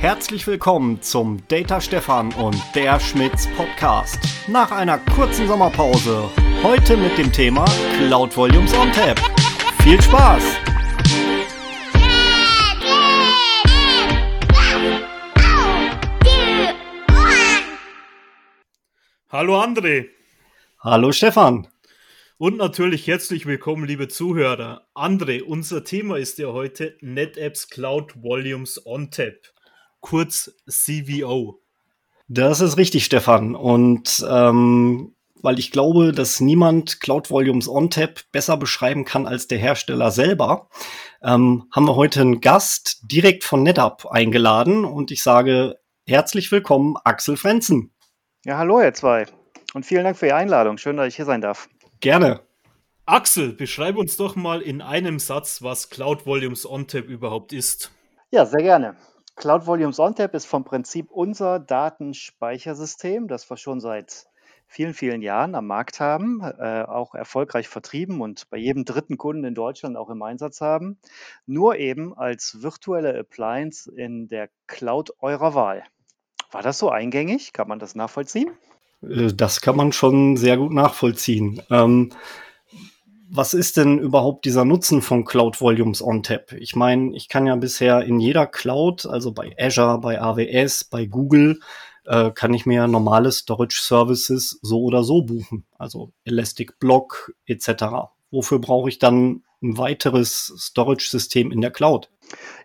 Herzlich willkommen zum Data Stefan und der Schmitz Podcast. Nach einer kurzen Sommerpause, heute mit dem Thema Cloud Volumes on Tap. Viel Spaß! Hallo André. Hallo Stefan. Und natürlich herzlich willkommen, liebe Zuhörer. André, unser Thema ist ja heute NetApps Cloud Volumes on Tap, kurz CVO. Das ist richtig, Stefan. Und ähm, weil ich glaube, dass niemand Cloud Volumes on Tap besser beschreiben kann als der Hersteller selber, ähm, haben wir heute einen Gast direkt von NetApp eingeladen und ich sage herzlich willkommen, Axel Frenzen. Ja, hallo ihr zwei und vielen Dank für die Einladung. Schön, dass ich hier sein darf. Gerne. Axel, beschreib uns doch mal in einem Satz, was Cloud Volumes ONTAP überhaupt ist. Ja, sehr gerne. Cloud Volumes ONTAP ist vom Prinzip unser Datenspeichersystem, das wir schon seit vielen, vielen Jahren am Markt haben, äh, auch erfolgreich vertrieben und bei jedem dritten Kunden in Deutschland auch im Einsatz haben, nur eben als virtuelle Appliance in der Cloud eurer Wahl. War das so eingängig? Kann man das nachvollziehen? Äh, das kann man schon sehr gut nachvollziehen. Ähm, was ist denn überhaupt dieser Nutzen von Cloud Volumes on Tap? Ich meine, ich kann ja bisher in jeder Cloud, also bei Azure, bei AWS, bei Google, äh, kann ich mir normale Storage Services so oder so buchen. Also Elastic Block etc. Wofür brauche ich dann ein weiteres Storage-System in der Cloud?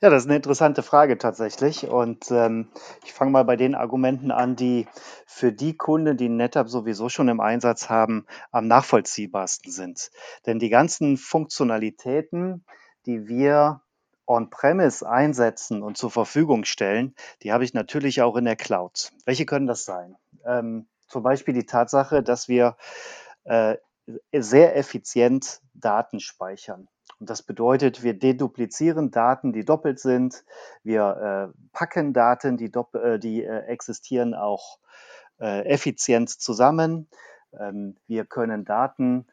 Ja, das ist eine interessante Frage tatsächlich. Und ähm, ich fange mal bei den Argumenten an, die für die Kunden, die NetApp sowieso schon im Einsatz haben, am nachvollziehbarsten sind. Denn die ganzen Funktionalitäten, die wir on-premise einsetzen und zur Verfügung stellen, die habe ich natürlich auch in der Cloud. Welche können das sein? Ähm, zum Beispiel die Tatsache, dass wir äh, sehr effizient Daten speichern. Und das bedeutet, wir deduplizieren Daten, die doppelt sind. Wir äh, packen Daten, die, äh, die äh, existieren, auch äh, effizient zusammen. Ähm, wir können Daten,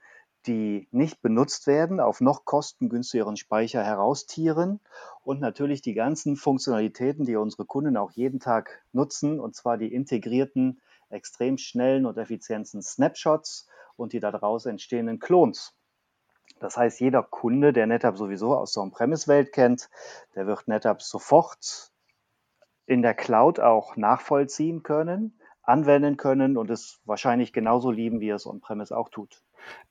die nicht benutzt werden, auf noch kostengünstigeren Speicher heraustieren und natürlich die ganzen Funktionalitäten, die unsere Kunden auch jeden Tag nutzen, und zwar die integrierten, extrem schnellen und effizienten Snapshots und die daraus entstehenden Clones. Das heißt, jeder Kunde, der NetApp sowieso aus der On-Premise-Welt kennt, der wird NetApp sofort in der Cloud auch nachvollziehen können, anwenden können und es wahrscheinlich genauso lieben, wie es On-Premise auch tut.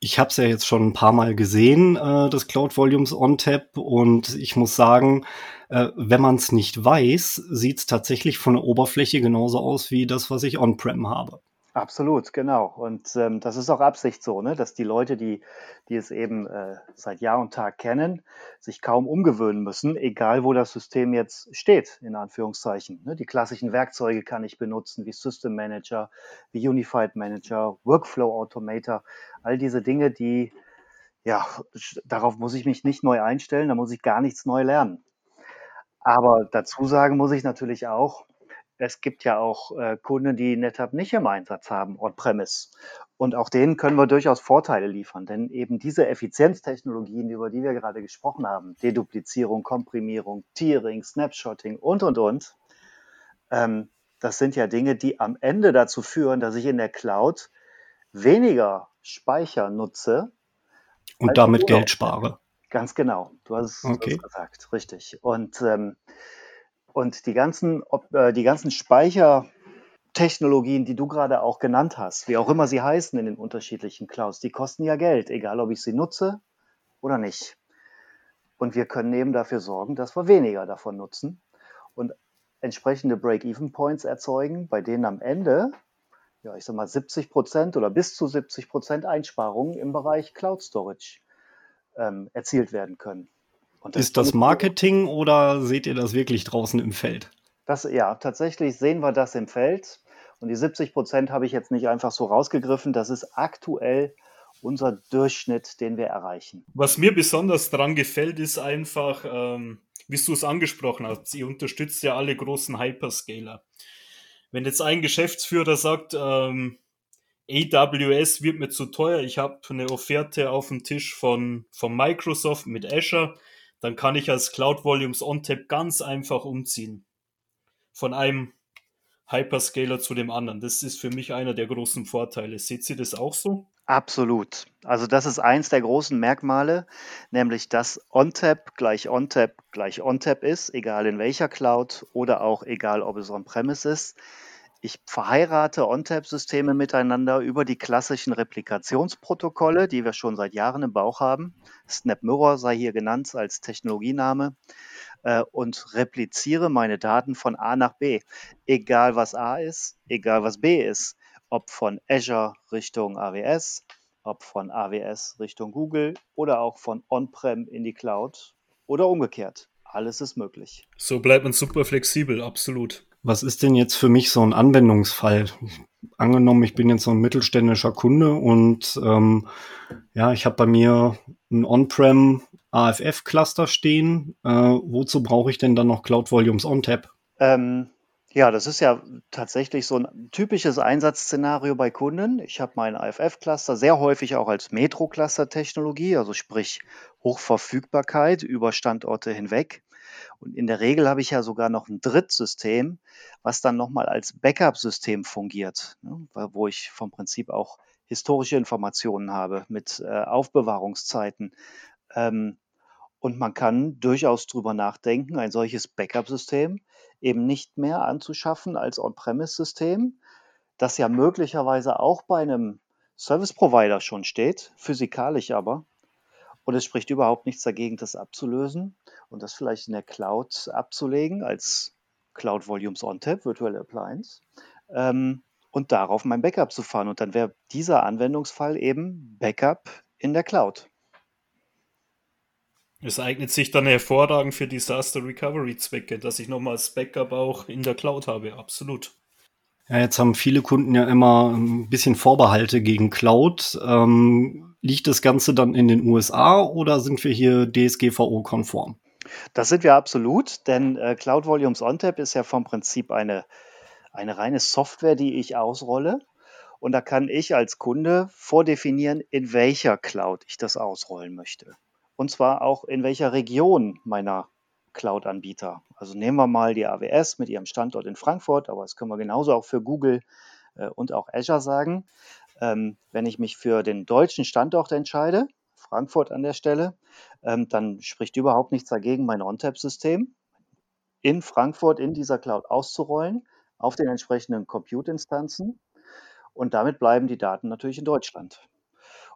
Ich habe es ja jetzt schon ein paar Mal gesehen, äh, das Cloud Volumes On-Tap, und ich muss sagen, äh, wenn man es nicht weiß, sieht es tatsächlich von der Oberfläche genauso aus wie das, was ich On-Prem habe. Absolut, genau. Und ähm, das ist auch Absicht so, ne? dass die Leute, die, die es eben äh, seit Jahr und Tag kennen, sich kaum umgewöhnen müssen, egal wo das System jetzt steht, in Anführungszeichen. Ne? Die klassischen Werkzeuge kann ich benutzen, wie System Manager, wie Unified Manager, Workflow Automator, all diese Dinge, die, ja, darauf muss ich mich nicht neu einstellen, da muss ich gar nichts neu lernen. Aber dazu sagen muss ich natürlich auch, es gibt ja auch äh, Kunden, die NetApp nicht im Einsatz haben, on-premise. Und auch denen können wir durchaus Vorteile liefern, denn eben diese Effizienztechnologien, über die wir gerade gesprochen haben, Deduplizierung, Komprimierung, Tiering, Snapshotting und, und, und, ähm, das sind ja Dinge, die am Ende dazu führen, dass ich in der Cloud weniger Speicher nutze. Und damit Geld spare. Ganz genau. Du hast okay. es gesagt, richtig. Und ähm, und die ganzen, äh, die ganzen Speichertechnologien, die du gerade auch genannt hast, wie auch immer sie heißen in den unterschiedlichen Clouds, die kosten ja Geld, egal ob ich sie nutze oder nicht. Und wir können eben dafür sorgen, dass wir weniger davon nutzen und entsprechende Break-Even-Points erzeugen, bei denen am Ende, ja, ich sag mal, 70 Prozent oder bis zu 70 Prozent Einsparungen im Bereich Cloud Storage ähm, erzielt werden können. Das ist das Marketing oder seht ihr das wirklich draußen im Feld? Das, ja, tatsächlich sehen wir das im Feld. Und die 70 Prozent habe ich jetzt nicht einfach so rausgegriffen. Das ist aktuell unser Durchschnitt, den wir erreichen. Was mir besonders daran gefällt, ist einfach, ähm, wie du es angesprochen hast, ihr unterstützt ja alle großen Hyperscaler. Wenn jetzt ein Geschäftsführer sagt, ähm, AWS wird mir zu teuer, ich habe eine Offerte auf dem Tisch von, von Microsoft mit Azure, dann kann ich als Cloud Volumes OnTap ganz einfach umziehen. von einem Hyperscaler zu dem anderen. Das ist für mich einer der großen Vorteile. Seht ihr das auch so? Absolut. Also das ist eins der großen Merkmale, nämlich dass ONTAP gleich ONTAP gleich ONTAP ist, egal in welcher Cloud oder auch egal, ob es on-premise ist. Ich verheirate ONTAP-Systeme miteinander über die klassischen Replikationsprotokolle, die wir schon seit Jahren im Bauch haben. SnapMirror sei hier genannt als Technologiename äh, und repliziere meine Daten von A nach B, egal was A ist, egal was B ist, ob von Azure Richtung AWS, ob von AWS Richtung Google oder auch von On-Prem in die Cloud oder umgekehrt. Alles ist möglich. So bleibt man super flexibel, absolut. Was ist denn jetzt für mich so ein Anwendungsfall? Angenommen, ich bin jetzt so ein mittelständischer Kunde und ähm, ja, ich habe bei mir ein On-Prem AFF-Cluster stehen. Äh, wozu brauche ich denn dann noch Cloud Volumes OnTap? Ähm, ja, das ist ja tatsächlich so ein typisches Einsatzszenario bei Kunden. Ich habe meinen AFF-Cluster sehr häufig auch als Metro-Cluster-Technologie, also sprich Hochverfügbarkeit über Standorte hinweg. Und in der Regel habe ich ja sogar noch ein Drittsystem, was dann nochmal als Backup-System fungiert, ne, wo ich vom Prinzip auch historische Informationen habe mit äh, Aufbewahrungszeiten. Ähm, und man kann durchaus drüber nachdenken, ein solches Backup-System eben nicht mehr anzuschaffen als On-Premise-System, das ja möglicherweise auch bei einem Service-Provider schon steht, physikalisch aber, und es spricht überhaupt nichts dagegen, das abzulösen und das vielleicht in der Cloud abzulegen als Cloud Volumes OnTap, Virtual Appliance, ähm, und darauf mein Backup zu fahren. Und dann wäre dieser Anwendungsfall eben Backup in der Cloud. Es eignet sich dann hervorragend für Disaster Recovery Zwecke, dass ich nochmals Backup auch in der Cloud habe, absolut. Ja, jetzt haben viele Kunden ja immer ein bisschen Vorbehalte gegen Cloud. Ähm, liegt das Ganze dann in den USA oder sind wir hier DSGVO-konform? Das sind wir absolut, denn äh, Cloud Volumes OnTap ist ja vom Prinzip eine, eine reine Software, die ich ausrolle. Und da kann ich als Kunde vordefinieren, in welcher Cloud ich das ausrollen möchte. Und zwar auch in welcher Region meiner Cloud-Anbieter. Also nehmen wir mal die AWS mit ihrem Standort in Frankfurt, aber das können wir genauso auch für Google äh, und auch Azure sagen. Ähm, wenn ich mich für den deutschen Standort entscheide, Frankfurt an der Stelle, ähm, dann spricht überhaupt nichts dagegen, mein ONTAP-System in Frankfurt in dieser Cloud auszurollen, auf den entsprechenden Compute-Instanzen. Und damit bleiben die Daten natürlich in Deutschland.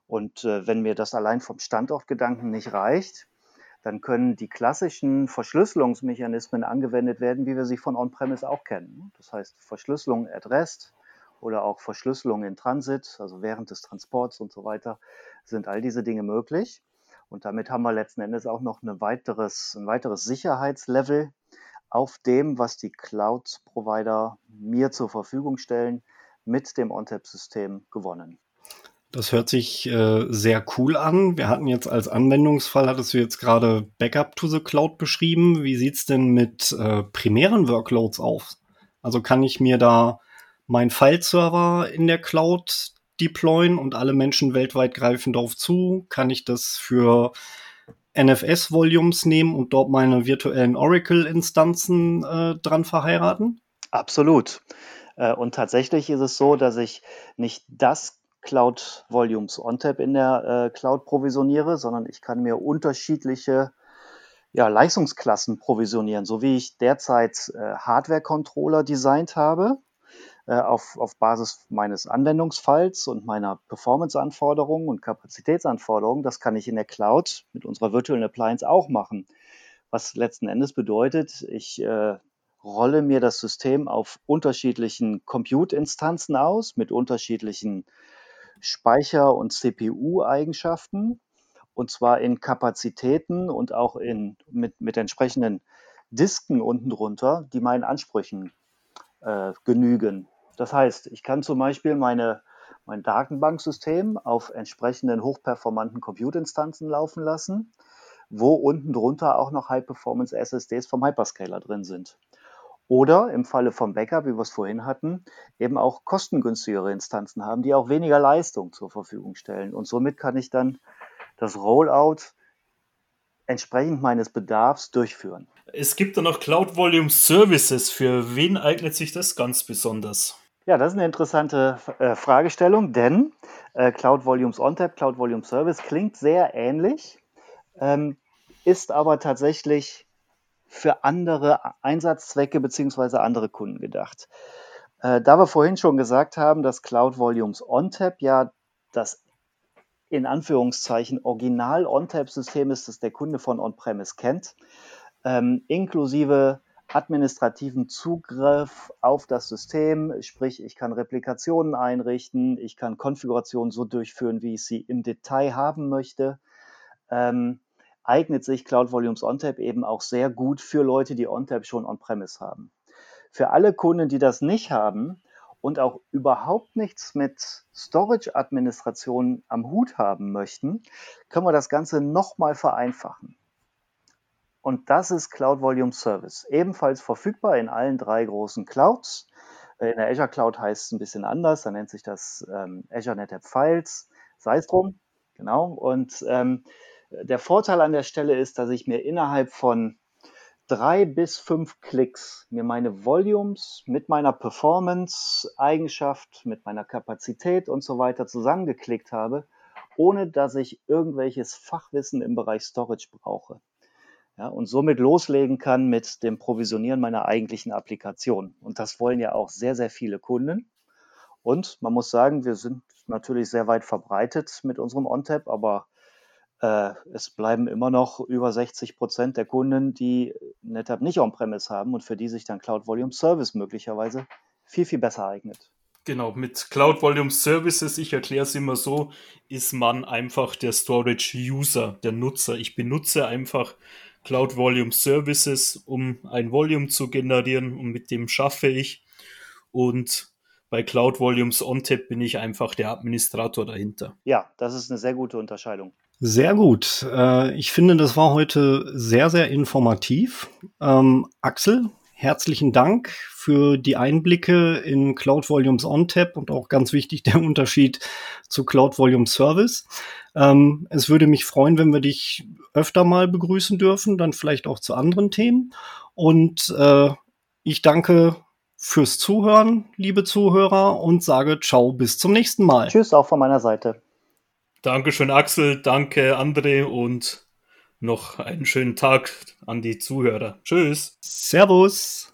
Und äh, wenn mir das allein vom Standortgedanken nicht reicht, dann können die klassischen Verschlüsselungsmechanismen angewendet werden, wie wir sie von On-Premise auch kennen. Das heißt Verschlüsselung at rest oder auch Verschlüsselung in Transit, also während des Transports und so weiter, sind all diese Dinge möglich. Und damit haben wir letzten Endes auch noch eine weiteres, ein weiteres Sicherheitslevel auf dem, was die Cloud-Provider mir zur Verfügung stellen, mit dem ONTAP-System gewonnen. Das hört sich äh, sehr cool an. Wir hatten jetzt als Anwendungsfall, hattest du jetzt gerade Backup to the Cloud beschrieben. Wie sieht's denn mit äh, primären Workloads auf? Also kann ich mir da meinen File-Server in der Cloud deployen und alle Menschen weltweit greifen darauf zu? Kann ich das für NFS-Volumes nehmen und dort meine virtuellen Oracle-Instanzen äh, dran verheiraten? Absolut. Äh, und tatsächlich ist es so, dass ich nicht das Cloud Volumes OnTap in der äh, Cloud provisioniere, sondern ich kann mir unterschiedliche ja, Leistungsklassen provisionieren, so wie ich derzeit äh, Hardware-Controller designt habe auf, auf Basis meines Anwendungsfalls und meiner Performance-Anforderungen und Kapazitätsanforderungen. Das kann ich in der Cloud mit unserer virtuellen Appliance auch machen. Was letzten Endes bedeutet, ich äh, rolle mir das System auf unterschiedlichen Compute-Instanzen aus mit unterschiedlichen Speicher- und CPU-Eigenschaften, und zwar in Kapazitäten und auch in, mit, mit entsprechenden Disken unten drunter, die meinen Ansprüchen äh, genügen. Das heißt, ich kann zum Beispiel meine, mein Datenbanksystem auf entsprechenden hochperformanten Compute-Instanzen laufen lassen, wo unten drunter auch noch High-Performance-SSDs vom Hyperscaler drin sind. Oder im Falle vom Backup, wie wir es vorhin hatten, eben auch kostengünstigere Instanzen haben, die auch weniger Leistung zur Verfügung stellen. Und somit kann ich dann das Rollout entsprechend meines Bedarfs durchführen. Es gibt dann noch Cloud Volume Services. Für wen eignet sich das ganz besonders? Ja, das ist eine interessante äh, Fragestellung, denn äh, Cloud Volumes OnTap, Cloud Volume Service klingt sehr ähnlich, ähm, ist aber tatsächlich für andere Einsatzzwecke bzw. andere Kunden gedacht. Äh, da wir vorhin schon gesagt haben, dass Cloud Volumes OnTap ja das in Anführungszeichen Original OnTap-System ist, das der Kunde von On-Premise kennt, ähm, inklusive administrativen Zugriff auf das System, sprich ich kann Replikationen einrichten, ich kann Konfigurationen so durchführen, wie ich sie im Detail haben möchte. Ähm, eignet sich Cloud Volumes OnTap eben auch sehr gut für Leute, die OnTap schon on-premise haben. Für alle Kunden, die das nicht haben und auch überhaupt nichts mit Storage-Administration am Hut haben möchten, können wir das Ganze nochmal vereinfachen. Und das ist Cloud Volume Service. Ebenfalls verfügbar in allen drei großen Clouds. In der Azure Cloud heißt es ein bisschen anders. Da nennt sich das ähm, Azure NetApp Files. Sei es drum. Genau. Und ähm, der Vorteil an der Stelle ist, dass ich mir innerhalb von drei bis fünf Klicks mir meine Volumes mit meiner Performance-Eigenschaft, mit meiner Kapazität und so weiter zusammengeklickt habe, ohne dass ich irgendwelches Fachwissen im Bereich Storage brauche ja, und somit loslegen kann mit dem Provisionieren meiner eigentlichen Applikation. Und das wollen ja auch sehr, sehr viele Kunden. Und man muss sagen, wir sind natürlich sehr weit verbreitet mit unserem OnTap, aber äh, es bleiben immer noch über 60 Prozent der Kunden, die NetApp nicht on-premise haben und für die sich dann Cloud Volume Service möglicherweise viel, viel besser eignet. Genau, mit Cloud Volume Services, ich erkläre es immer so, ist man einfach der Storage User, der Nutzer. Ich benutze einfach Cloud Volume Services, um ein Volume zu generieren und mit dem schaffe ich. Und bei Cloud Volumes OnTap bin ich einfach der Administrator dahinter. Ja, das ist eine sehr gute Unterscheidung. Sehr gut. Äh, ich finde, das war heute sehr, sehr informativ. Ähm, Axel, herzlichen Dank für die Einblicke in Cloud Volumes OnTap und auch ganz wichtig der Unterschied zu Cloud Volume Service. Ähm, es würde mich freuen, wenn wir dich öfter mal begrüßen dürfen, dann vielleicht auch zu anderen Themen. Und äh, ich danke fürs Zuhören, liebe Zuhörer, und sage ciao, bis zum nächsten Mal. Tschüss auch von meiner Seite. Dankeschön, Axel, danke, André und noch einen schönen Tag an die Zuhörer. Tschüss. Servus.